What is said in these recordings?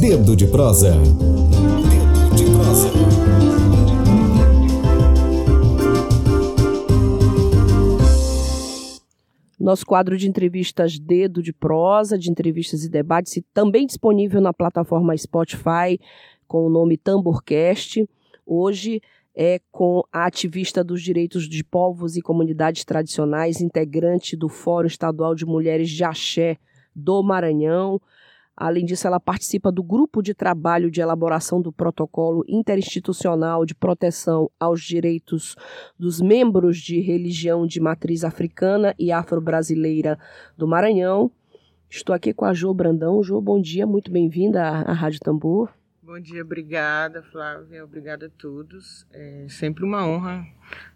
Dedo de prosa. Nosso quadro de entrevistas Dedo de Prosa, de entrevistas e debates, também disponível na plataforma Spotify com o nome Tamborcast. Hoje é com a ativista dos direitos de povos e comunidades tradicionais, integrante do Fórum Estadual de Mulheres de Axé do Maranhão. Além disso, ela participa do grupo de trabalho de elaboração do protocolo interinstitucional de proteção aos direitos dos membros de religião de matriz africana e afro-brasileira do Maranhão. Estou aqui com a Jo Brandão. Jo, bom dia, muito bem-vinda à Rádio Tambor. Bom dia, obrigada, Flávia, obrigada a todos. É sempre uma honra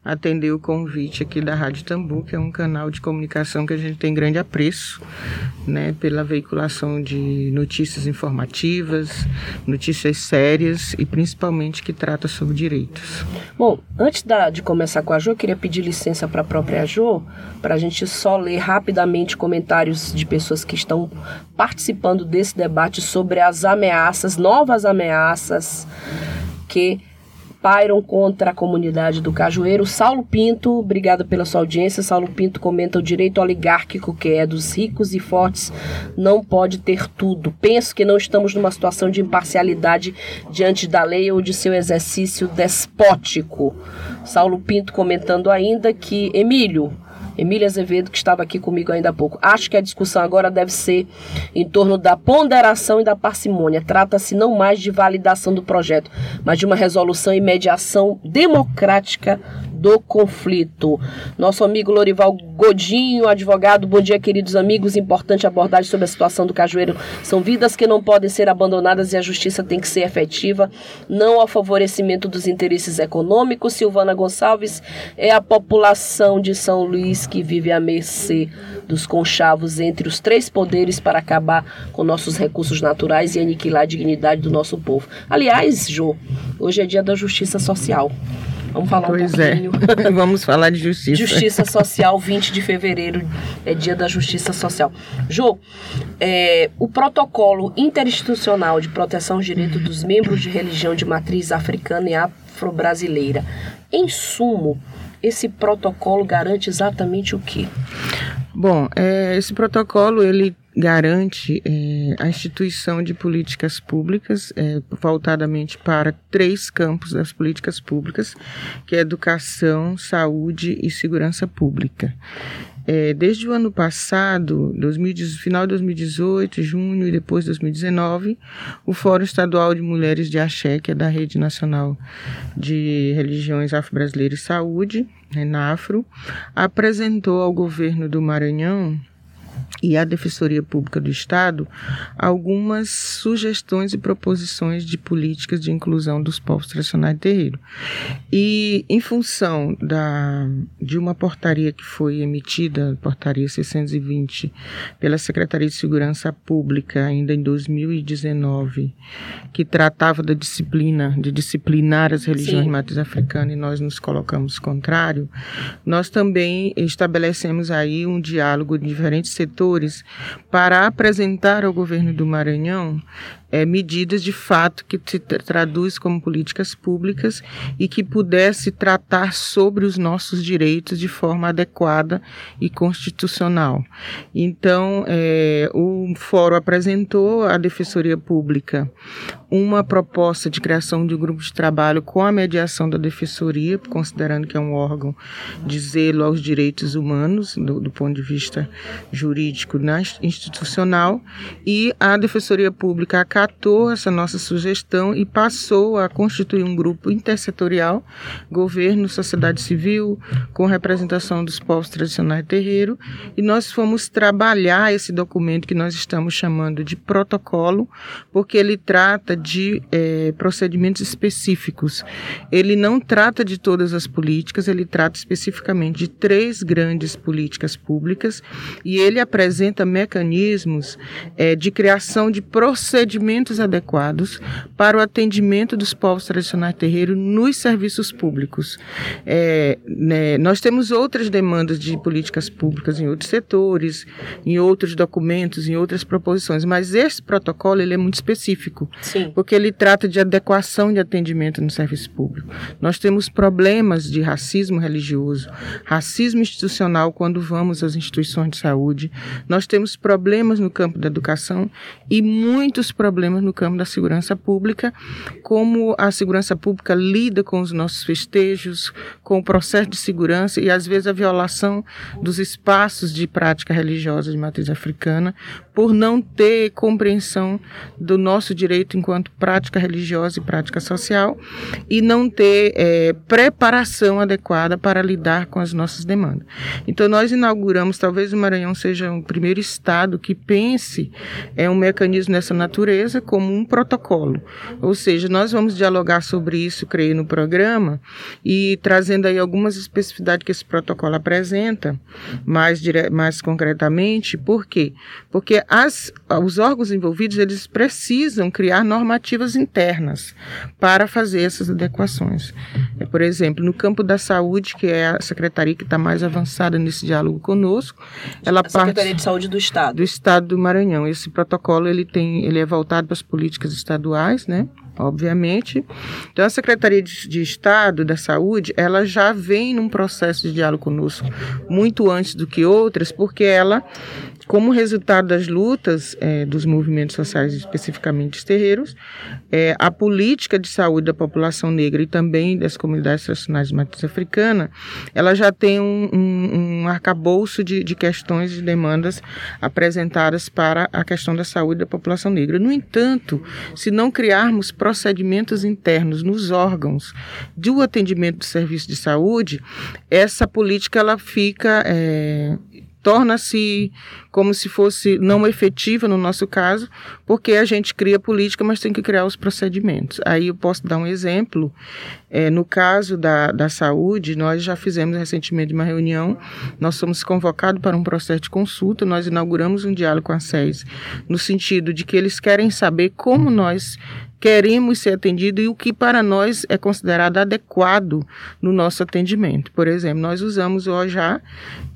atender o convite aqui da Rádio Tambu, que é um canal de comunicação que a gente tem grande apreço, né, pela veiculação de notícias informativas, notícias sérias e principalmente que trata sobre direitos. Bom, antes da, de começar com a Jo, eu queria pedir licença para a própria Jo, para a gente só ler rapidamente comentários de pessoas que estão participando desse debate sobre as ameaças, novas ameaças que pairam contra a comunidade do Cajueiro. Saulo Pinto, obrigado pela sua audiência. Saulo Pinto comenta o direito oligárquico que é dos ricos e fortes não pode ter tudo. Penso que não estamos numa situação de imparcialidade diante da lei ou de seu exercício despótico. Saulo Pinto comentando ainda que Emílio, Emília Azevedo, que estava aqui comigo ainda há pouco. Acho que a discussão agora deve ser em torno da ponderação e da parcimônia. Trata-se não mais de validação do projeto, mas de uma resolução e mediação democrática do conflito. Nosso amigo Lorival Godinho, advogado, bom dia, queridos amigos. Importante abordagem sobre a situação do Cajueiro. São vidas que não podem ser abandonadas e a justiça tem que ser efetiva, não ao favorecimento dos interesses econômicos. Silvana Gonçalves é a população de São Luís que vive à mercê dos conchavos entre os três poderes para acabar com nossos recursos naturais e aniquilar a dignidade do nosso povo. Aliás, Jô, hoje é dia da justiça social. Vamos falar pois um é. pouquinho. Vamos falar de justiça. Justiça Social, 20 de fevereiro é dia da Justiça Social. Jô, é, o protocolo interinstitucional de proteção aos direitos dos membros de religião de matriz africana e afro-brasileira. Em sumo, esse protocolo garante exatamente o quê? Bom, é, esse protocolo ele garante é, a instituição de políticas públicas é, para três campos das políticas públicas, que é educação, saúde e segurança pública. É, desde o ano passado, 2000, final de 2018, junho e depois de 2019, o Fórum Estadual de Mulheres de Axé, que é da Rede Nacional de Religiões Afro-Brasileiras e Saúde, RENAFRO, apresentou ao governo do Maranhão e à Defensoria Pública do Estado algumas sugestões e proposições de políticas de inclusão dos povos tradicionais de terreiro. E em função da, de uma portaria que foi emitida, portaria 620, pela Secretaria de Segurança Pública ainda em 2019, que tratava da disciplina, de disciplinar as religiões matriz africanas e nós nos colocamos contrário, nós também estabelecemos aí um diálogo de diferentes setores para apresentar ao governo do Maranhão é, medidas de fato que se traduz como políticas públicas e que pudesse tratar sobre os nossos direitos de forma adequada e constitucional. Então, é, o fórum apresentou à Defensoria Pública uma proposta de criação de um grupo de trabalho com a mediação da Defensoria, considerando que é um órgão de zelo aos direitos humanos, do, do ponto de vista jurídico na, institucional, e a Defensoria Pública acatou essa nossa sugestão e passou a constituir um grupo intersetorial, governo, sociedade civil, com representação dos povos tradicionais terreiro, e nós fomos trabalhar esse documento que nós estamos chamando de protocolo, porque ele trata de é, procedimentos específicos. Ele não trata de todas as políticas, ele trata especificamente de três grandes políticas públicas e ele apresenta mecanismos é, de criação de procedimentos adequados para o atendimento dos povos tradicionais terreiros nos serviços públicos. É, né, nós temos outras demandas de políticas públicas em outros setores, em outros documentos, em outras proposições, mas esse protocolo ele é muito específico, Sim. porque ele trata de adequação de atendimento no serviço público. Nós temos problemas de racismo religioso, racismo institucional quando vamos às instituições de saúde, nós temos problemas no campo da educação e muitos problemas no campo da segurança pública, como a segurança pública lida com os nossos festejos, com o processo de segurança e às vezes a violação dos espaços de prática religiosa de matriz africana, por não ter compreensão do nosso direito enquanto prática religiosa e prática social e não ter é, preparação adequada para lidar com as nossas demandas. Então nós inauguramos, talvez o Maranhão seja o primeiro estado que pense é um mecanismo dessa natureza como um protocolo. Ou seja, nós vamos dialogar sobre isso, creio, no programa e trazendo aí algumas especificidades que esse protocolo apresenta, mais, dire... mais concretamente, por quê? Porque as, os órgãos envolvidos, eles precisam criar normativas internas para fazer essas adequações. É, por exemplo, no campo da saúde, que é a secretaria que está mais avançada nesse diálogo conosco, ela a Secretaria de Saúde do Estado. Do Estado do Maranhão. Esse protocolo ele tem, ele é voltado para as políticas estaduais, né? Obviamente. Então, a Secretaria de, de Estado da Saúde, ela já vem num processo de diálogo conosco muito antes do que outras, porque ela como resultado das lutas é, dos movimentos sociais, especificamente os terreiros, é, a política de saúde da população negra e também das comunidades tradicionais de matriz africana, ela já tem um, um, um arcabouço de, de questões e de demandas apresentadas para a questão da saúde da população negra. No entanto, se não criarmos procedimentos internos nos órgãos do atendimento do serviço de saúde, essa política ela fica é, torna-se como se fosse não efetiva no nosso caso, porque a gente cria política, mas tem que criar os procedimentos. Aí eu posso dar um exemplo. É, no caso da, da saúde, nós já fizemos recentemente uma reunião, nós somos convocados para um processo de consulta, nós inauguramos um diálogo com a SES, no sentido de que eles querem saber como nós queremos ser atendidos e o que para nós é considerado adequado no nosso atendimento. Por exemplo, nós usamos o OJA,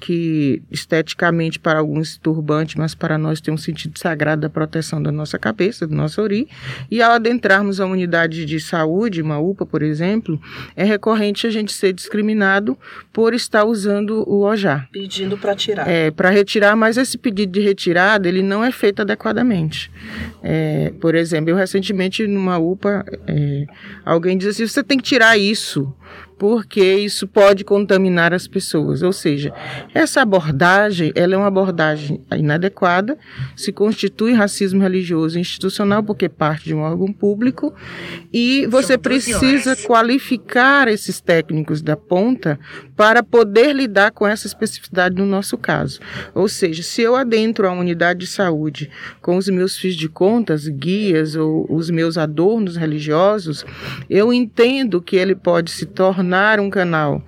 que esteticamente para alguns turbante, mas para nós tem um sentido sagrado da proteção da nossa cabeça, do nosso ori. E ao adentrarmos a unidade de saúde, uma UPA, por exemplo, é recorrente a gente ser discriminado por estar usando o OJA. Pedindo para tirar. É, para retirar, mas esse pedido de retirada, ele não é feito adequadamente. É, por exemplo, eu recentemente numa UPA, é, alguém diz assim: você tem que tirar isso, porque isso pode contaminar as pessoas. Ou seja, essa abordagem, ela é uma abordagem inadequada, se constitui racismo religioso institucional porque parte de um órgão público e você precisa qualificar esses técnicos da ponta para poder lidar com essa especificidade no nosso caso. Ou seja, se eu adentro a unidade de saúde com os meus fios de contas, guias ou os meus adornos religiosos, eu entendo que ele pode se tornar um canal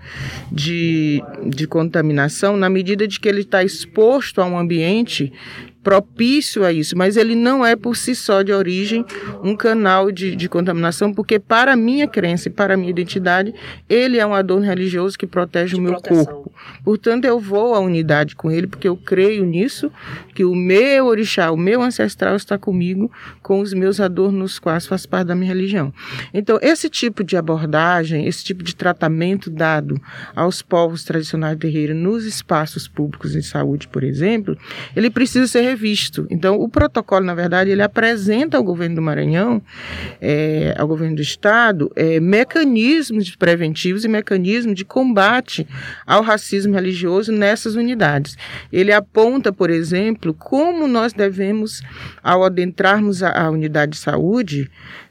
de, de contaminação na medida de que ele está exposto a um ambiente propício a isso, mas ele não é por si só de origem um canal de, de contaminação, porque para a minha crença e para a minha identidade, ele é um adorno religioso que protege de o meu proteção. corpo. Portanto, eu vou à unidade com ele, porque eu creio nisso, que o meu orixá, o meu ancestral está comigo, com os meus adornos quais faz parte da minha religião. Então, esse tipo de abordagem, esse tipo de tratamento dado aos povos tradicionais terreiros nos espaços públicos de saúde, por exemplo, ele precisa ser Então, o protocolo, na verdade, ele apresenta ao governo do Maranhão, é, ao governo do Estado, é, mecanismos preventivos e mecanismos de combate ao racismo religioso nessas unidades. Ele aponta, por exemplo, como nós devemos, ao adentrarmos a, a unidade de saúde,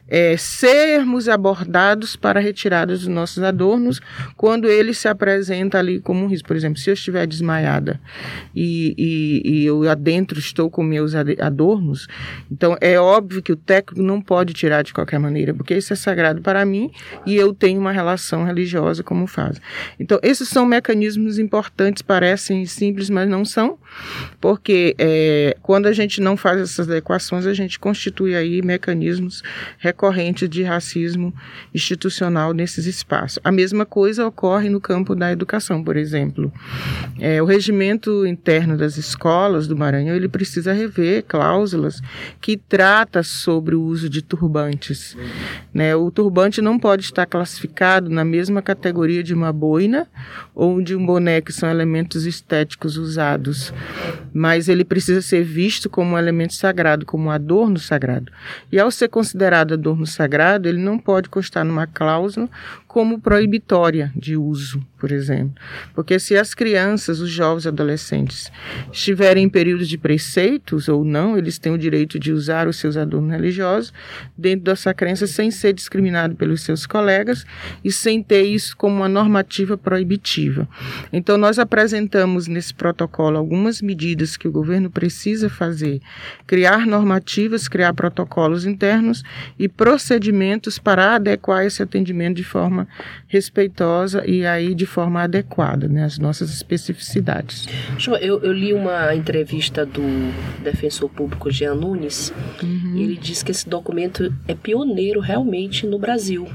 é, sermos abordados para retirada dos nossos adornos quando ele se apresenta ali como um risco. Por exemplo, se eu estiver desmaiada e, e, e eu adentro estou com meus adornos, então é óbvio que o técnico não pode tirar de qualquer maneira, porque isso é sagrado para mim e eu tenho uma relação religiosa como faz. Então, esses são mecanismos importantes, parecem simples, mas não são, porque é, quando a gente não faz essas adequações, a gente constitui aí mecanismos recorrente de racismo institucional nesses espaços. A mesma coisa ocorre no campo da educação, por exemplo. É, o regimento interno das escolas do Maranhão ele precisa rever cláusulas que trata sobre o uso de turbantes. Né? O turbante não pode estar classificado na mesma categoria de uma boina ou de um boné, que são elementos estéticos usados, mas ele precisa ser visto como um elemento sagrado, como um adorno sagrado. E ao ser considerado adorno sagrado, ele não pode constar numa cláusula como proibitória de uso, por exemplo. Porque se as crianças, os jovens adolescentes estiverem em períodos de preceitos ou não, eles têm o direito de usar os seus adornos religiosos dentro dessa crença sem ser discriminado pelos seus colegas e sem ter isso como uma normativa proibitiva. Então nós apresentamos nesse protocolo algumas medidas que o governo precisa fazer, criar normativas, criar protocolos internos e procedimentos para adequar esse atendimento de forma forma respeitosa e aí de forma adequada, né, as nossas especificidades. Eu, eu li uma entrevista do defensor público Jean Nunes uhum. ele diz que esse documento é pioneiro realmente no Brasil.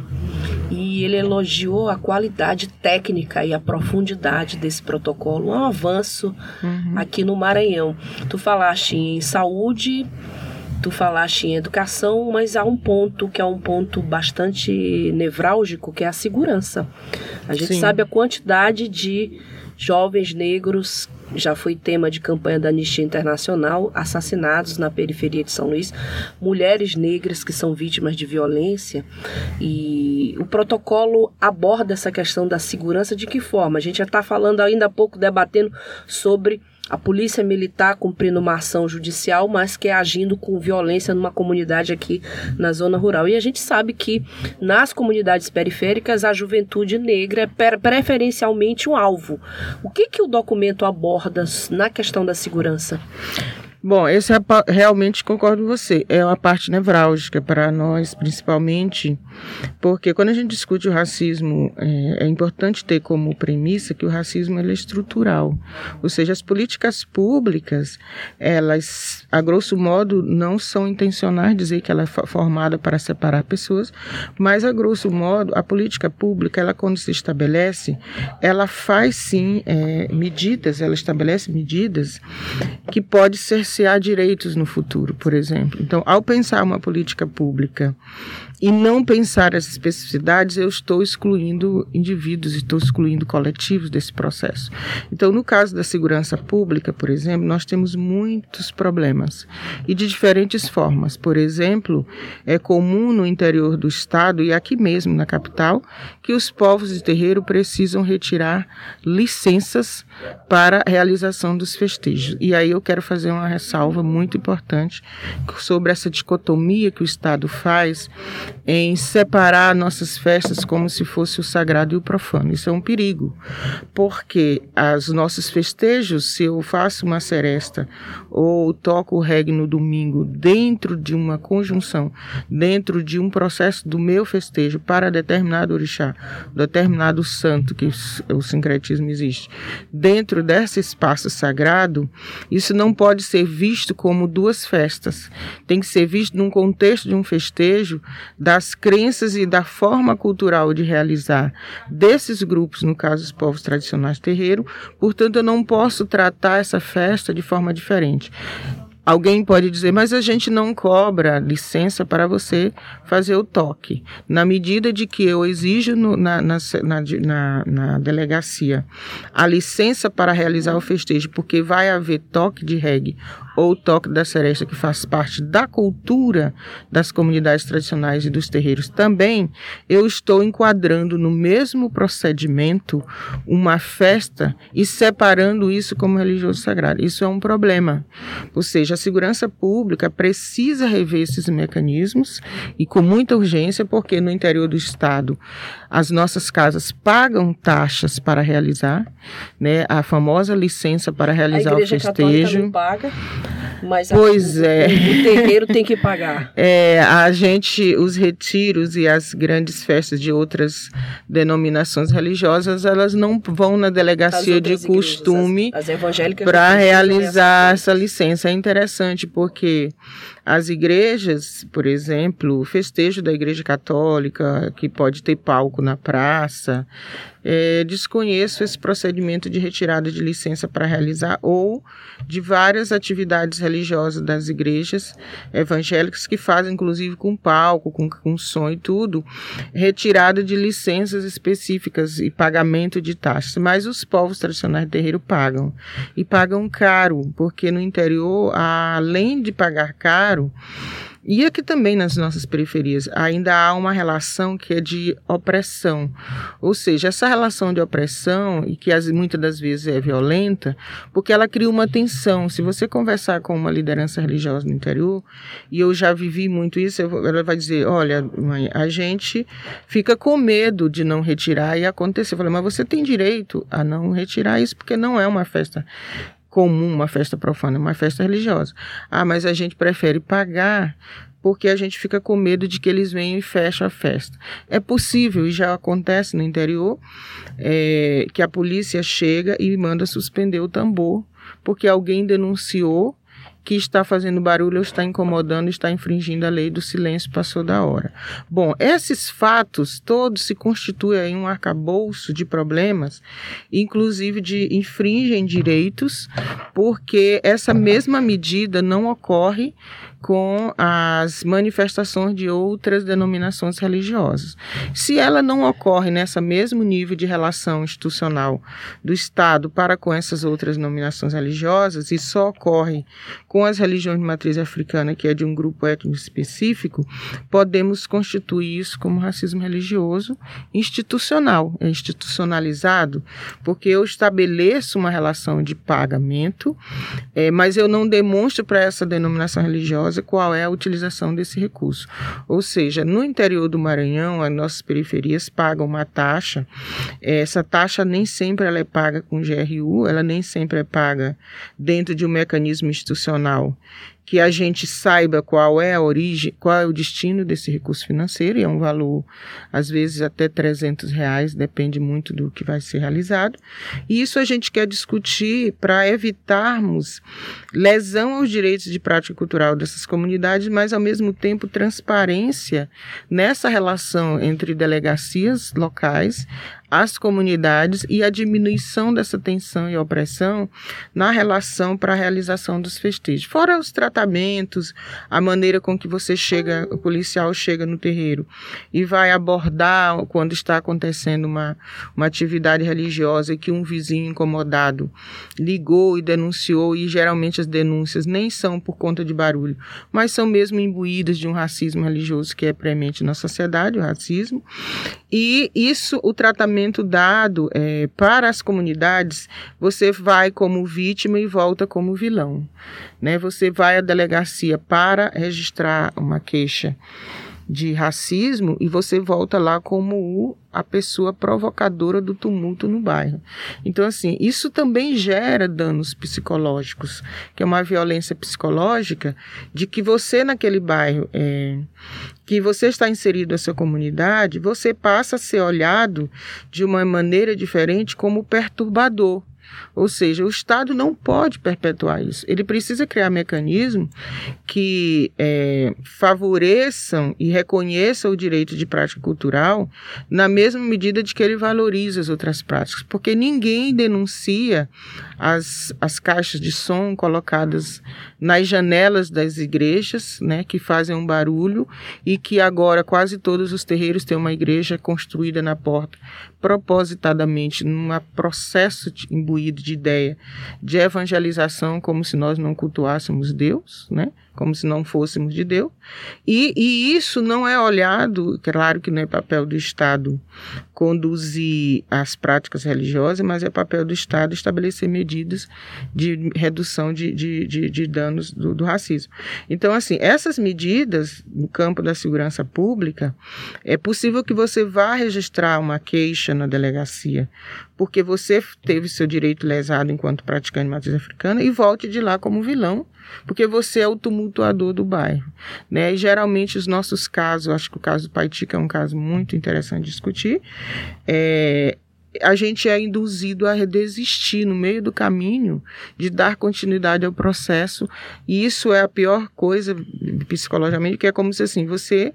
E ele elogiou a qualidade técnica e a profundidade desse protocolo, um avanço uhum. aqui no Maranhão. Tu falaste em saúde, tu falaste em educação, mas há um ponto que é um ponto bastante nevrálgico, que é a segurança. A gente Sim. sabe a quantidade de jovens negros, já foi tema de campanha da Anistia Internacional, assassinados na periferia de São Luís, mulheres negras que são vítimas de violência. E o protocolo aborda essa questão da segurança de que forma? A gente já está falando ainda há pouco, debatendo sobre a polícia militar cumprindo uma ação judicial, mas que é agindo com violência numa comunidade aqui na zona rural. E a gente sabe que nas comunidades periféricas a juventude negra é preferencialmente um alvo. O que, que o documento aborda na questão da segurança? Bom, esse é, realmente concordo com você. É uma parte nevrálgica para nós, principalmente, porque quando a gente discute o racismo, é, é, importante ter como premissa que o racismo é estrutural. Ou seja, as políticas públicas, elas, a grosso modo, não são intencionais dizer que ela é formada para separar pessoas, mas a grosso modo, a política pública, ela quando se estabelece, ela faz sim é, medidas, ela estabelece medidas que pode ser cercear direitos no futuro, por exemplo. Então, ao pensar uma política pública e não pensar as especificidades, eu estou excluindo indivíduos, estou excluindo coletivos desse processo. Então, no caso da segurança pública, por exemplo, nós temos muitos problemas e de diferentes formas. Por exemplo, é comum no interior do estado e aqui mesmo na capital que os povos de terreiro precisam retirar licenças para a realização dos festejos. E aí eu quero fazer uma ressalva muito importante sobre essa dicotomia que o Estado faz em separar nossas festas como se fosse o sagrado e o profano. Isso é um perigo, porque os nossos festejos, se eu faço uma seresta ou toco o reggae no domingo dentro de uma conjunção, dentro de um processo do meu festejo para determinado orixá, determinado santo que o sincretismo existe, dentro desse espaço sagrado, isso não pode ser visto como duas festas. Tem que ser visto num contexto de um festejo das crenças e da forma cultural de realizar desses grupos, no caso os povos tradicionais terreiro. Portanto, eu não posso tratar essa festa de forma diferente. Alguém pode dizer, mas a gente não cobra licença para você fazer o toque. Na medida de que eu exijo no, na, na, na, na, delegacia a licença para realizar o festejo, porque vai haver toque de reggae ou toque da seresta, que faz parte da cultura das comunidades tradicionais e dos terreiros também, eu estou enquadrando no mesmo procedimento uma festa e separando isso como religioso sagrado. Isso é um problema. Ou seja, seja, a segurança pública precisa rever esses mecanismos e com muita urgência, porque no interior do estado as nossas casas pagam taxas para realizar, né, a famosa licença para realizar o festejo. Não paga, mas pois a, é. o terreiro tem que pagar. É, a gente, os retiros e as grandes festas de outras denominações religiosas, elas não vão na delegacia de costume para realizar essa licença. É interessante porque as igrejas, por exemplo, o festejo da Igreja Católica, que pode ter palco na praça, é, desconheço esse procedimento de retirada de licença para realizar ou de várias atividades religiosas das igrejas evangélicas que fazem, inclusive, com palco, com, com som e tudo, retirada de licenças específicas e pagamento de taxas. Mas os povos tradicionais de terreiro pagam. E pagam caro, porque no interior, além de pagar caro, e aqui também nas nossas periferias ainda há uma relação que é de opressão. Ou seja, essa relação de opressão, e que as, muitas das vezes é violenta, porque ela cria uma tensão. Se você conversar com uma liderança religiosa no interior, e eu já vivi muito isso, ela vai dizer: olha, mãe, a gente fica com medo de não retirar e acontecer. Eu falei, mas você tem direito a não retirar isso, porque não é uma festa comum uma festa profana, uma festa religiosa. Ah, mas a gente prefere pagar porque a gente fica com medo de que eles venham e fechem a festa. É possível, e já acontece no interior, é, que a polícia chega e manda suspender o tambor, porque alguém denunciou que está fazendo barulho ou está incomodando, está infringindo a lei do silêncio passou da hora. Bom, esses fatos todos se constituem em um arcabouço de problemas, inclusive de infringem direitos, porque essa mesma medida não ocorre com as manifestações de outras denominações religiosas. Se ela não ocorre nessa mesmo nível de relação institucional do Estado para com essas outras denominações religiosas e só ocorre com as religiões de matriz africana, que é de um grupo étnico específico, podemos constituir isso como racismo religioso institucional, é institucionalizado, porque eu estabeleço uma relação de pagamento, é, mas eu não demonstro para essa denominação religiosa qual é a utilização desse recurso. Ou seja, no interior do Maranhão, as nossas periferias pagam uma taxa. Essa taxa nem sempre ela é paga com GRU, ela nem sempre é paga dentro de um mecanismo institucional que a gente saiba qual é a origem, qual é o destino desse recurso financeiro, e é um valor, às vezes, até 300 reais, depende muito do que vai ser realizado. E isso a gente quer discutir para evitarmos lesão aos direitos de prática cultural dessas comunidades, mas, ao mesmo tempo, transparência nessa relação entre delegacias locais, as comunidades e a diminuição dessa tensão e opressão na relação para a realização dos festejos. Fora os tratamentos, a maneira com que você chega, o policial chega no terreiro e vai abordar quando está acontecendo uma, uma atividade religiosa que um vizinho incomodado ligou e denunciou, e geralmente as denúncias nem são por conta de barulho, mas são mesmo imbuídas de um racismo religioso que é premente na sociedade, o racismo. E isso, o tratamento dado é, para as comunidades, você vai como vítima e volta como vilão. Né? Você vai à delegacia para registrar uma queixa de racismo e você volta lá como o, a pessoa provocadora do tumulto no bairro. Então, assim, isso também gera danos psicológicos, que é uma violência psicológica de que você naquele bairro, é, que você está inserido nessa comunidade, você passa a ser olhado de uma maneira diferente como perturbador. Ou seja, o Estado não pode perpetuar isso. Ele precisa criar mecanismos que é, favoreçam e reconheçam o direito de prática cultural na mesma medida de que ele valoriza as outras práticas. Porque ninguém denuncia as, as caixas de som colocadas nas janelas das igrejas, né, que fazem um barulho e que agora quase todos os terreiros têm uma igreja construída na porta propositadamente num processo imbuído de ideia de evangelização como se nós não cultuássemos Deus, né? Como se não fôssemos de Deus. E, e isso não é olhado, claro que não é papel do Estado conduzir as práticas religiosas, mas é papel do Estado estabelecer medidas de redução de, de, de, de danos do, do, racismo. Então, assim, essas medidas no campo da segurança pública, é possível que você vá registrar uma queixa na delegacia, porque você teve seu direito lesado enquanto praticante de matriz africana e volte de lá como vilão porque você é o tumultuador do bairro. Né? E geralmente os nossos casos, acho que o caso do Paitica é um caso muito interessante de discutir, é, a gente é induzido a desistir no meio do caminho de dar continuidade ao processo, e isso é a pior coisa psicologicamente, que é como se assim, você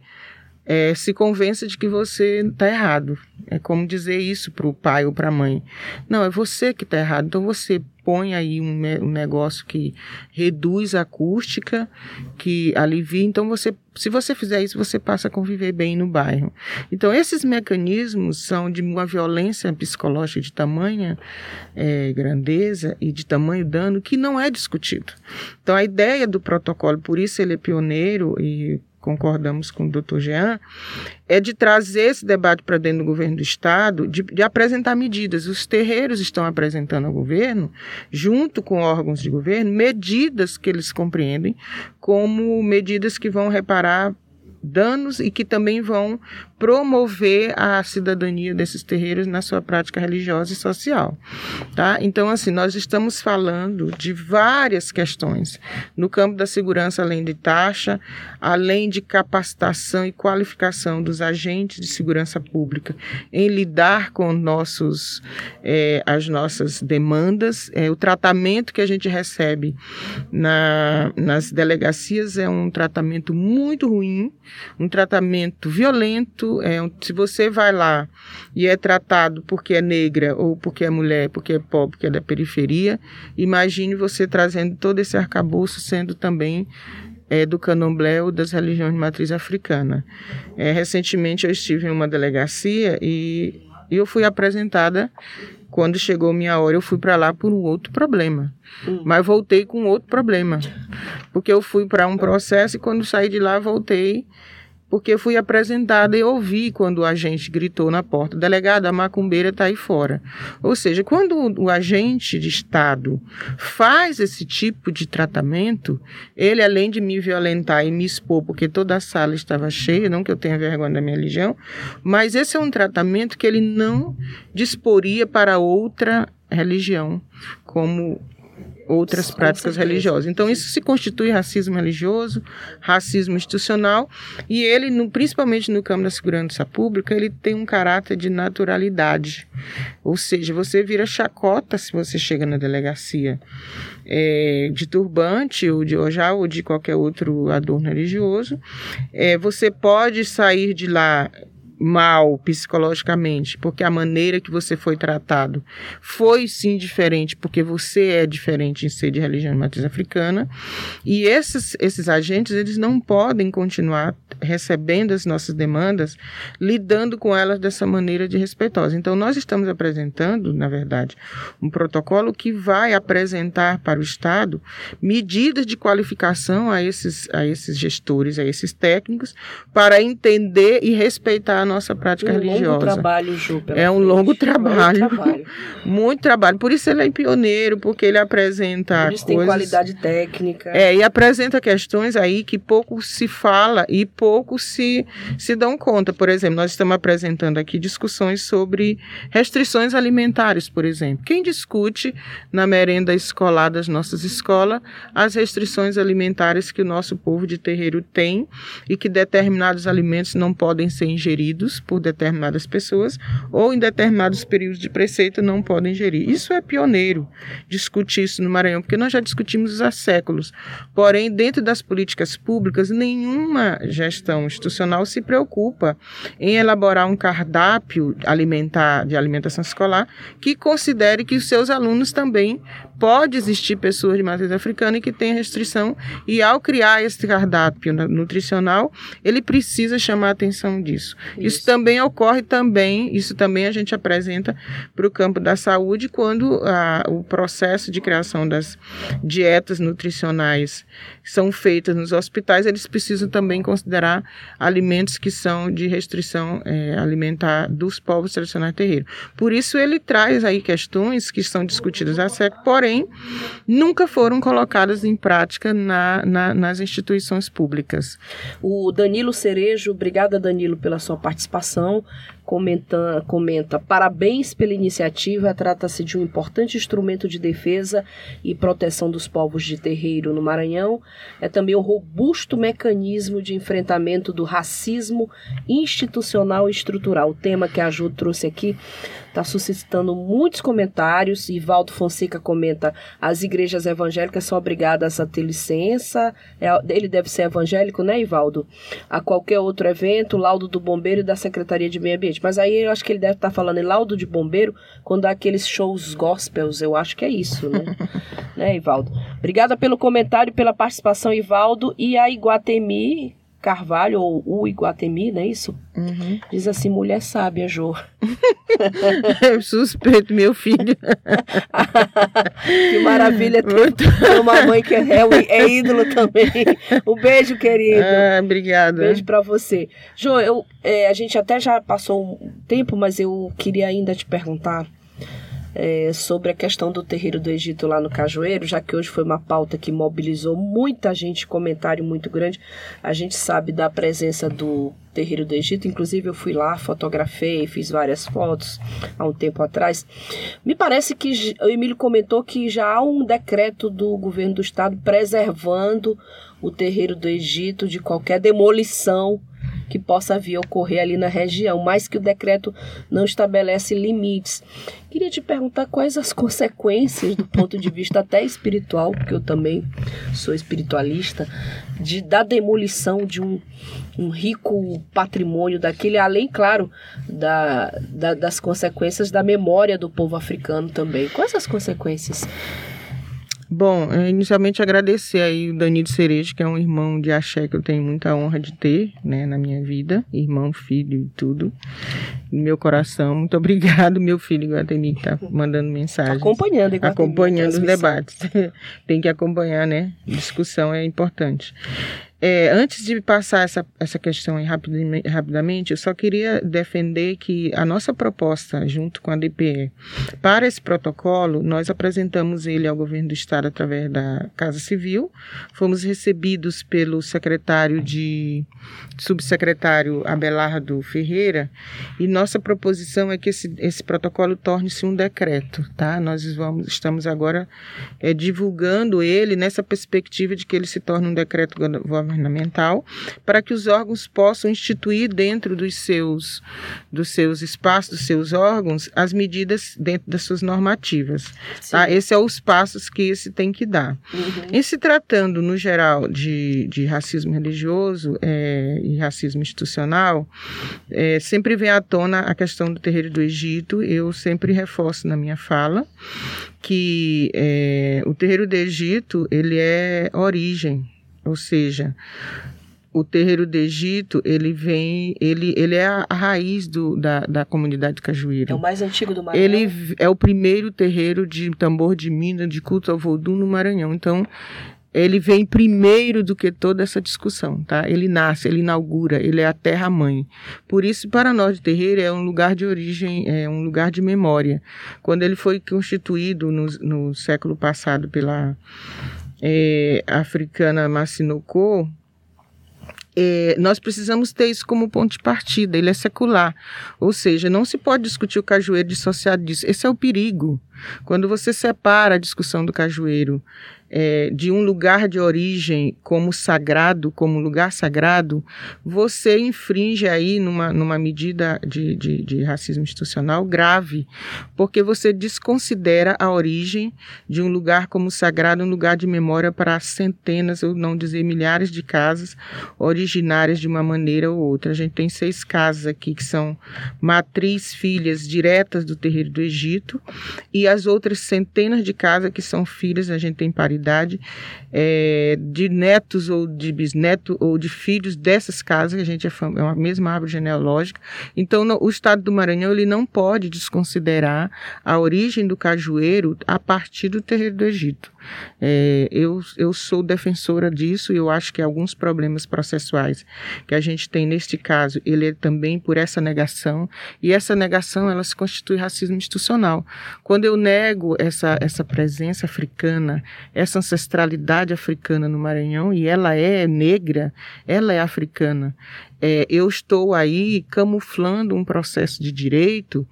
é, se convença de que você está errado. É como dizer isso para o pai ou para a mãe. Não, é você que está errado. Então você põe aí um, um, negócio que reduz a acústica, que alivia. Então você, se você fizer isso, você passa a conviver bem no bairro. Então esses mecanismos são de uma violência psicológica de tamanha é, grandeza e de tamanho dano que não é discutido. Então a ideia do protocolo, por isso ele é pioneiro e concordamos com o doutor Jean, é de trazer esse debate para dentro do governo do Estado, de, de, apresentar medidas. Os terreiros estão apresentando ao governo, junto com órgãos de governo, medidas que eles compreendem como medidas que vão reparar Bye. Danos e que também vão promover a cidadania desses terreiros na sua prática religiosa e social, tá? Então, assim, nós estamos falando de várias questões no campo da segurança, além de taxa, além de capacitação e qualificação dos agentes de segurança pública em lidar com nossos, é, as nossas demandas, é, o tratamento que a gente recebe na, nas delegacias é um tratamento muito ruim, um tratamento violento é, se você vai lá e é tratado porque é negra ou porque é mulher, porque é pobre, porque é da periferia, imagine você trazendo todo esse arcabouço sendo também é, do candomblé ou das religiões de matriz africana. É, recentemente eu estive em uma delegacia e, e eu fui apresentada quando chegou minha hora, eu fui para lá por um outro problema. Hum. Mas voltei com outro problema. Porque eu fui para um processo e quando saí de lá, voltei porque fui apresentada e ouvi quando o agente gritou na porta: delegado, a macumbeira está aí fora. Ou seja, quando o agente de Estado faz esse tipo de tratamento, ele, além de me violentar e me expor, porque toda a sala estava cheia, não que eu tenha vergonha da minha religião, mas esse é um tratamento que ele não disporia para outra religião, como outras práticas religiosas. Então, isso se constitui racismo religioso, racismo institucional, e ele, no, principalmente no campo da segurança pública, ele tem um caráter de naturalidade. Ou seja, você vira chacota se você chega na delegacia é, de turbante, ou de ojá, ou de qualquer outro adorno religioso. É, você pode sair de lá mal psicologicamente, porque a maneira que você foi tratado foi sim diferente, porque você é diferente em ser de religião de matriz africana, e esses, esses agentes eles não podem continuar recebendo as nossas demandas, lidando com elas dessa maneira de respeitosa. Então nós estamos apresentando, na verdade, um protocolo que vai apresentar para o Estado medidas de qualificação a esses, a esses gestores, a esses técnicos, para entender e respeitar nossa prática um religiosa. Longo trabalho, Ju, é um frente. longo trabalho. Muito trabalho. Muito trabalho. Por isso ele é pioneiro, porque ele apresenta Por isso coisas... tem qualidade técnica. É, e apresenta questões aí que pouco se fala e pouco se, se dão conta. Por exemplo, nós estamos apresentando aqui discussões sobre restrições alimentares, por exemplo. Quem discute na merenda escolar das nossas escolas as restrições alimentares que o nosso povo de terreiro tem e que determinados alimentos não podem ser ingeridos por determinadas pessoas ou em determinados períodos de preceito não podem gerir. Isso é pioneiro discutir isso no Maranhão, porque nós já discutimos há séculos. Porém, dentro das políticas públicas, nenhuma gestão institucional se preocupa em elaborar um cardápio alimentar de alimentação escolar que considere que os seus alunos também pode existir pessoas de matriz africana e que tem restrição, e ao criar esse cardápio nutricional, ele precisa chamar a atenção disso. Isso, isso também ocorre também, isso também a gente apresenta para o campo da saúde quando a, o processo de criação das dietas nutricionais são feitas nos hospitais, eles precisam também considerar alimentos que são de restrição é, alimentar dos povos tradicionais terreiros. Por isso ele traz aí questões que são discutidas há séculos, porém nunca foram colocadas em prática na, na, nas instituições públicas. O Danilo Cerejo, obrigada Danilo pela sua participação comenta, comenta: parabéns pela iniciativa, trata-se de um importante instrumento de defesa e proteção dos povos de terreiro no Maranhão. É também um robusto mecanismo de enfrentamento do racismo institucional e estrutural. O tema que a Ju trouxe aqui está suscitando muitos comentários. Ivaldo Fonseca comenta: as igrejas evangélicas são obrigadas a ter licença. É, ele deve ser evangélico, né, Ivaldo? A qualquer outro evento, laudo do bombeiro e da Secretaria de Meio Ambiente. Mas aí eu acho que ele deve estar tá falando em laudo de bombeiro quando há aqueles shows gospels. Eu acho que é isso, né? né, Ivaldo? Obrigada pelo comentário, pela participação, Ivaldo. E a Iguatemi Carvalho, ou o Iguatemi, não é isso? Uhum. Diz assim, mulher sábia, Jô. Suspeito, meu filho. que maravilha ter uma mãe que é, é, ídolo também. Um beijo, querido. Ah, obrigado. Beijo para você. Jô, eu, é, a gente até já passou um tempo, mas eu queria ainda te perguntar é, sobre a questão do terreiro do Egito lá no Cajueiro, já que hoje foi uma pauta que mobilizou muita gente, comentário muito grande. A gente sabe da presença do terreiro do Egito, inclusive eu fui lá, fotografei, fiz várias fotos há um tempo atrás. Me parece que o Emílio comentou que já há um decreto do governo do estado preservando o terreiro do Egito de qualquer demolição que possa vir a ocorrer ali na região, mas que o decreto não estabelece limites. Queria te perguntar quais as consequências do ponto de vista até espiritual, porque eu também sou espiritualista, de, da demolição de um, um rico patrimônio daquele, além, claro, da, da, das consequências da memória do povo africano também. Quais as consequências? Bom, inicialmente agradecer aí o Danilo Cerejo, que é um irmão de axé que eu tenho muita honra de ter, né, na minha vida, irmão, filho e tudo, no meu coração. Muito obrigado, meu filho Guatemi, que tá mandando mensagem. Acompanhando, Iguatemi, Acompanhando os debates. Tem que acompanhar, né? Discussão é importante. É, antes de passar essa, essa questão rapidamente, eu só queria defender que a nossa proposta, junto com a DPE, para esse protocolo, nós apresentamos ele ao governo do Estado através da Casa Civil, fomos recebidos pelo secretário de subsecretário Abelardo Ferreira, e nossa proposição é que esse, esse protocolo torne-se um decreto, tá? Nós vamos, estamos agora é, divulgando ele nessa perspectiva de que ele se torne um decreto governamental governamental para que os órgãos possam instituir dentro dos seus, dos seus espaços, dos seus órgãos, as medidas dentro das suas normativas. Tá? Esse é os passos que se tem que dar. Uhum. Em se tratando, no geral, de, de racismo religioso é, e racismo institucional, é, sempre vem à tona a questão do terreiro do Egito. Eu sempre reforço na minha fala que é, o terreiro do Egito ele é origem ou seja, o terreiro do Egito, ele vem, ele, ele é a, raiz do, da, da comunidade cajueira. É o mais antigo do Maranhão. Ele é o primeiro terreiro de tambor de mina, de culto ao vodum no Maranhão. Então, ele vem primeiro do que toda essa discussão, tá? Ele nasce, ele inaugura, ele é a terra-mãe. Por isso, para nós de terreiro, é um lugar de origem, é um lugar de memória. Quando ele foi constituído no, no século passado pela é, africana Massinoko, é, nós precisamos ter isso como ponto de partida, ele é secular. Ou seja, não se pode discutir o cajueiro dissociado disso. Esse é o perigo. Quando você separa a discussão do cajueiro é, de um lugar de origem como sagrado, como lugar sagrado, você infringe aí numa, numa medida de, de, de racismo institucional grave, porque você desconsidera a origem de um lugar como sagrado, um lugar de memória para centenas, ou não dizer milhares de casas originárias de uma maneira ou outra. A gente tem seis casas aqui que são matriz filhas diretas do terreiro do Egito, e as outras centenas de casas que são filhas, a gente tem paridade, é, de netos ou de bisnetos ou de filhos dessas casas, que a gente é, é uma mesma árvore genealógica. Então, no, o estado do Maranhão ele não pode desconsiderar a origem do cajueiro a partir do terreiro do Egito. É, eu, eu sou defensora disso e eu acho que alguns problemas processuais que a gente tem neste caso, ele é também por essa negação, e essa negação ela se constitui racismo institucional. Quando eu nego essa, essa presença africana, essa ancestralidade africana no Maranhão, e ela é negra, ela é africana, é, eu estou aí camuflando um processo de direito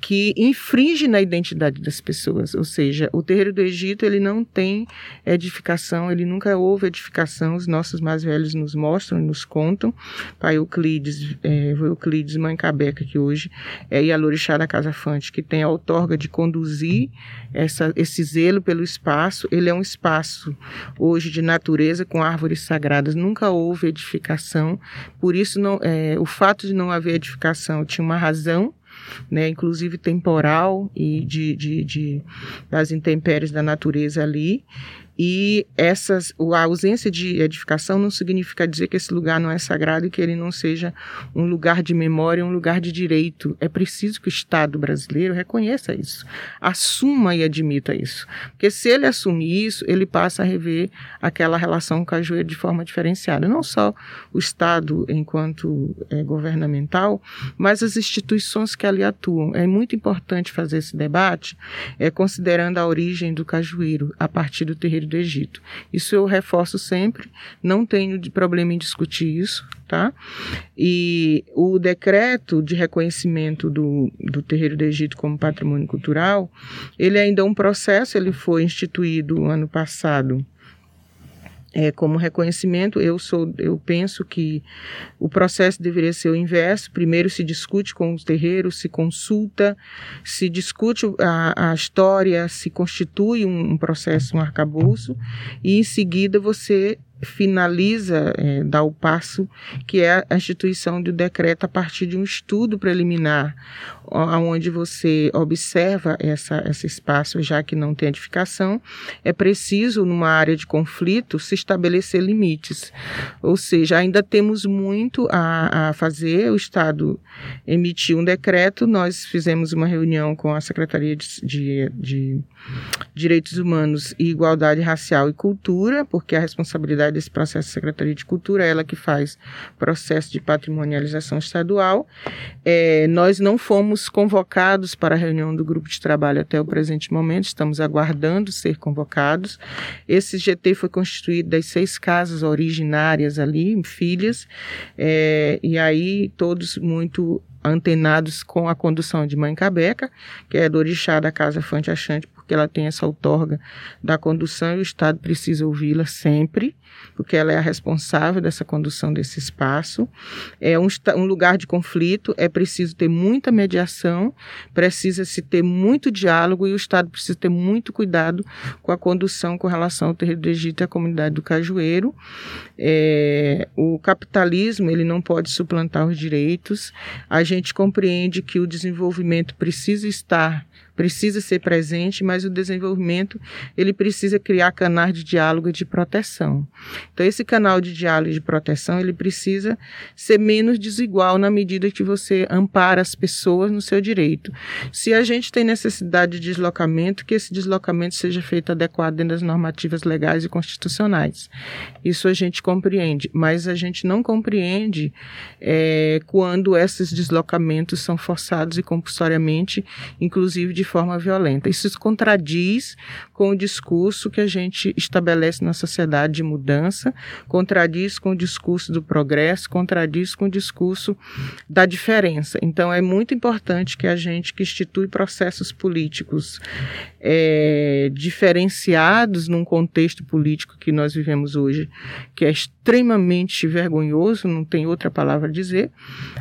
que infringe na identidade das pessoas. Ou seja, o terreiro do Egito ele não tem edificação, ele nunca houve edificação. Os nossos mais velhos nos mostram, nos contam. Pai Euclides, é, Euclides Mãe Cabeca, que hoje é Ialorixá da Casa Fante, que tem a outorga de conduzir essa, esse zelo pelo espaço. Ele é um espaço hoje de natureza com árvores sagradas. Nunca houve edificação. Por isso, não, é, o fato de não haver edificação tinha uma razão né, inclusive temporal e de, de, de, das intempéries da natureza ali, e essas, a ausência de edificação não significa dizer que esse lugar não é sagrado e que ele não seja um lugar de memória, um lugar de direito. É preciso que o Estado brasileiro reconheça isso, assuma e admita isso. Porque se ele assumir isso, ele passa a rever aquela relação com a Cajueiro de forma diferenciada. Não só o Estado enquanto é, governamental, mas as instituições que ali atuam. É muito importante fazer esse debate, é, considerando a origem do cajueiro a partir do terreiro do Egito. Isso eu reforço sempre, não tenho problema em discutir isso, tá? E o decreto de reconhecimento do, do terreiro do Egito como patrimônio cultural, ele é ainda é um processo, ele foi instituído ano passado é, como reconhecimento, eu sou, eu penso que o processo deveria ser o inverso. Primeiro se discute com os terreiros, se consulta, se discute a, a história, se constitui um, um processo, um arcabouço, e em seguida você finaliza, é, dá o passo, que é a instituição do decreto a partir de um estudo preliminar, onde você observa essa, esse espaço, já que não tem edificação, é preciso, numa área de conflito, se estabelecer limites. Ou seja, ainda temos muito a, a fazer, o Estado emitiu um decreto, nós fizemos uma reunião com a Secretaria de, de, de Direitos Humanos e Igualdade Racial e Cultura, porque a responsabilidade desse processo da Secretaria de Cultura, ela que faz processo de patrimonialização estadual. É, nós não fomos convocados para a reunião do grupo de trabalho até o presente momento, estamos aguardando ser convocados. Esse GT foi constituído das seis casas originárias ali, filhas, é, e aí todos muito antenados com a condução de Mãe Cabeca, que é do orixá da Casa Fante Achante, porque ela tem essa outorga da condução e o Estado precisa ouvi-la sempre, porque ela é a responsável dessa condução desse espaço. É um, um lugar de conflito, é preciso ter muita mediação, precisa-se ter muito diálogo e o Estado precisa ter muito cuidado com a condução com relação ao terreiro do Egito e à comunidade do Cajueiro. É, o capitalismo ele não pode suplantar os direitos. A gente compreende que o desenvolvimento precisa estar precisa ser presente, mas o desenvolvimento ele precisa criar canais de diálogo e de proteção. Então esse canal de diálogo e de proteção ele precisa ser menos desigual na medida que você ampara as pessoas no seu direito. Se a gente tem necessidade de deslocamento, que esse deslocamento seja feito adequado dentro das normativas legais e constitucionais. Isso a gente compreende, mas a gente não compreende é, quando esses deslocamentos são forçados e compulsoriamente, inclusive de forma violenta. Isso se contradiz com o discurso que a gente estabelece na sociedade de mudança, contradiz com o discurso do progresso, contradiz com o discurso da diferença. Então, é muito importante que a gente que institui processos políticos é, diferenciados num contexto político que nós vivemos hoje, que é extremamente vergonhoso, não tem outra palavra a dizer,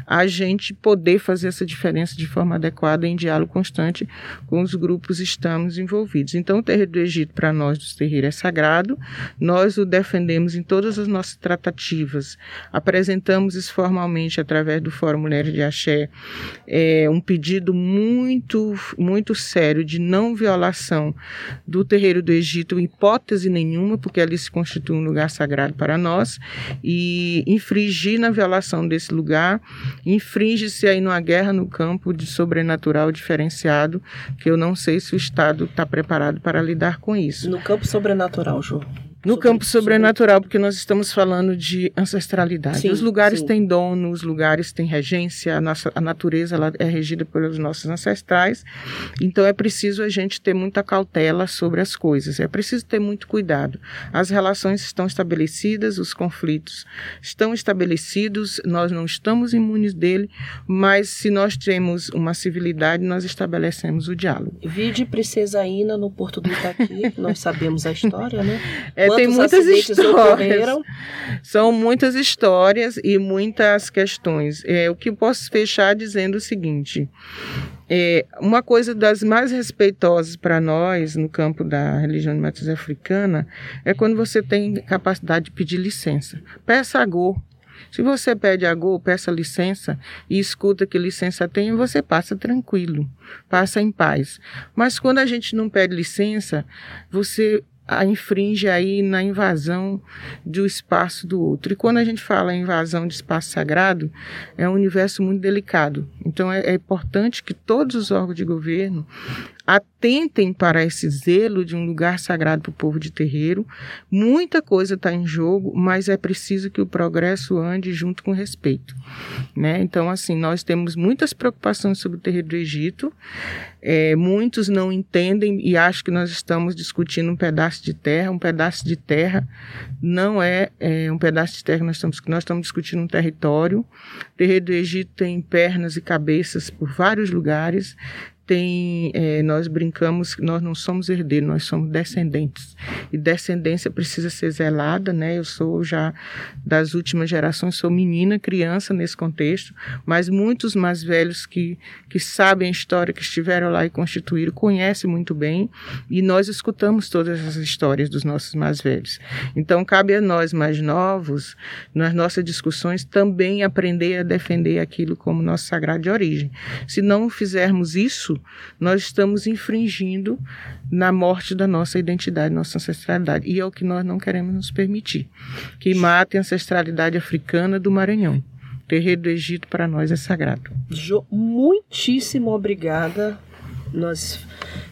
a gente poder fazer essa diferença de forma adequada em diálogo constante com os grupos estamos envolvidos. Então, o terreiro do Egito, para nós dos terreiros, é sagrado, nós o defendemos em todas as nossas tratativas, apresentamos isso formalmente através do Fórum Mulheres de Axé, é, um pedido muito, muito sério de não violação do terreiro do Egito, hipótese nenhuma, porque ali se constitui um lugar sagrado para nós, e infringir na violação desse lugar, infringe-se aí numa guerra no campo de sobrenatural diferenciado, que eu não sei se o Estado está preparado para lidar com isso. No campo sobrenatural, Ju. No campo sobrenatural, porque nós estamos falando de ancestralidade. Sim, os lugares sim. têm dono, os lugares têm regência, a, nossa, a natureza ela é regida pelos nossos ancestrais. Então é preciso a gente ter muita cautela sobre as coisas, é preciso ter muito cuidado. As relações estão estabelecidas, os conflitos estão estabelecidos, nós não estamos imunes dele, mas se nós temos uma civilidade, nós estabelecemos o diálogo. Vide Princesa Ina no Porto do Itaqui, nós sabemos a história, né? É, tem muitas histórias. São muitas histórias e muitas questões. É, o que posso fechar dizendo o seguinte: é, uma coisa das mais respeitosas para nós no campo da religião de matriz africana é quando você tem capacidade de pedir licença. Peça a go. Se você pede a go, peça licença e escuta que licença tem, você passa tranquilo, passa em paz. Mas quando a gente não pede licença, você a infringe aí na invasão do espaço do outro. E quando a gente fala em invasão de espaço sagrado, é um universo muito delicado. Então é, é importante que todos os órgãos de governo atentem para esse zelo de um lugar sagrado para o povo de terreiro. Muita coisa está em jogo, mas é preciso que o progresso ande junto com respeito. Né? Então, assim, nós temos muitas preocupações sobre o terreiro do Egito. É, muitos não entendem e acham que nós estamos discutindo um pedaço de terra. Um pedaço de terra não é, é um pedaço de terra que nós estamos, nós estamos discutindo um território. O terreiro do Egito tem pernas e cabeças por vários lugares tem, é, nós brincamos nós não somos herdeiros, nós somos descendentes. E descendência precisa ser zelada, né? Eu sou já das últimas gerações, sou menina, criança nesse contexto, mas muitos mais velhos que, que sabem a história, que estiveram lá e constituíram, conhecem muito bem, e nós escutamos todas as histórias dos nossos mais velhos. Então, cabe a nós mais novos, nas nossas discussões, também aprender a defender aquilo como nosso sagrado de origem. Se não fizermos isso, nós estamos infringindo na morte da nossa identidade, nossa ancestralidade. E é o que nós não queremos nos permitir. Que matem a ancestralidade africana do Maranhão. O terreiro do Egito para nós é sagrado. Jo, muitíssimo obrigada. Nós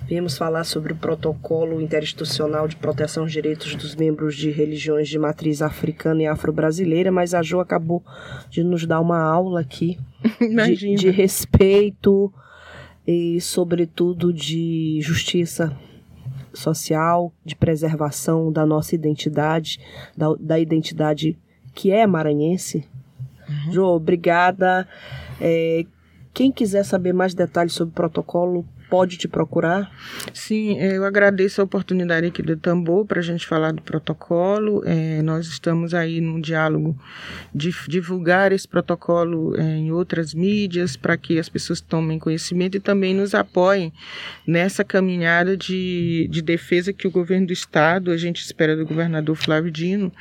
viemos falar sobre o protocolo interinstitucional de proteção aos direitos dos membros de religiões de matriz africana e afro-brasileira, mas a Jo acabou de nos dar uma aula aqui de, de respeito e, sobretudo, de justiça social, de preservação da nossa identidade, da, da identidade que é maranhense. Jo, obrigada. É, quem quiser saber mais detalhes sobre o protocolo, pode te procurar. Sim, eu agradeço a oportunidade aqui do Tambor para a gente falar do protocolo. Eh, nós estamos aí num diálogo de divulgar esse protocolo eh, em outras mídias para que as pessoas tomem conhecimento e também nos apoiem nessa caminhada de, de defesa que o governo do Estado, a gente espera do governador Flávio Dino,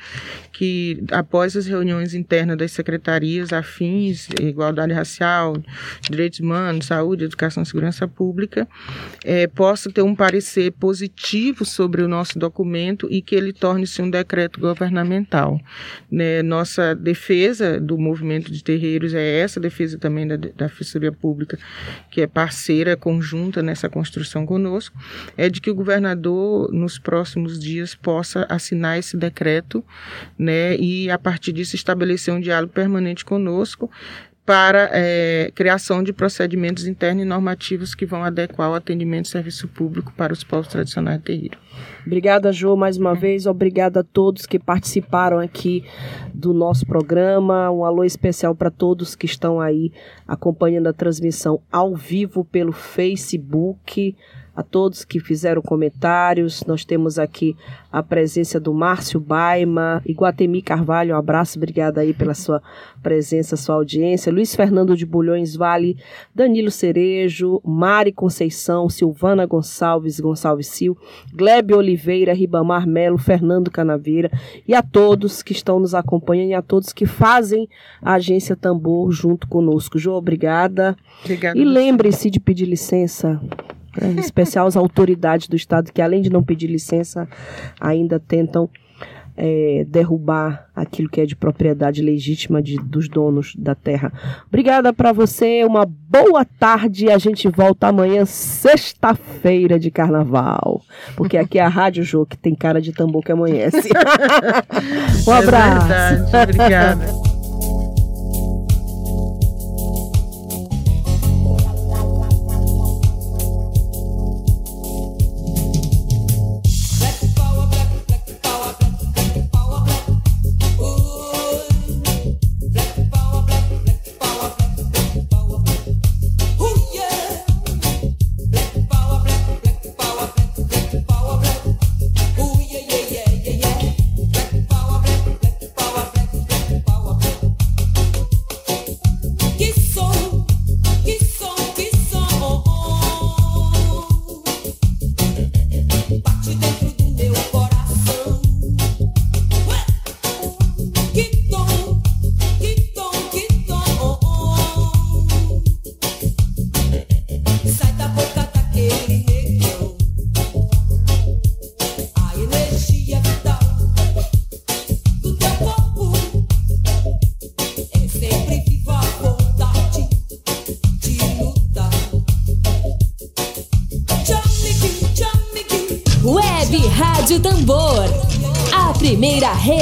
que após as reuniões internas das secretarias afins, igualdade racial, direitos humanos, saúde, educação e segurança pública, eh, possa ter um parecer positivo sobre o nosso documento e que ele torne-se um decreto governamental. Né? Nossa defesa do movimento de terreiros é essa, defesa também da, da Pública, que é parceira conjunta nessa construção conosco, é de que o governador, nos próximos dias, possa assinar esse decreto né? e, a partir disso, estabelecer um diálogo permanente conosco para é, criação de procedimentos internos e normativos que vão adequar o atendimento e serviço público para os povos tradicionais de terreiro. Obrigada, Jo, mais uma vez. Obrigada a todos que participaram aqui do nosso programa. Um alô especial para todos que estão aí acompanhando a transmissão ao vivo pelo Facebook. A todos que fizeram comentários. Nós temos aqui a presença do Márcio Baima, Iguatemi Carvalho, um abraço, obrigada aí pela sua presença, sua audiência. Luiz Fernando de Bulhões Vale, Danilo Cerejo, Mari Conceição, Silvana Gonçalves, Gonçalves Sil, Glebe Oliveira, Ribamar Melo, Fernando Canaveira e a todos que estão nos acompanhando e a todos que fazem a Agência Tambor junto conosco. Jô, obrigada. Obrigada. E lembre-se de pedir licença né, em especial as autoridades do Estado, que além de não pedir licença, ainda tentam é, derrubar aquilo que é de propriedade legítima de, dos donos da terra. Obrigada para você, uma boa tarde. A gente volta amanhã, sexta-feira de carnaval. Porque aqui é a Rádio Jô, que tem cara de tambor que amanhece. um abraço. É verdade, obrigada.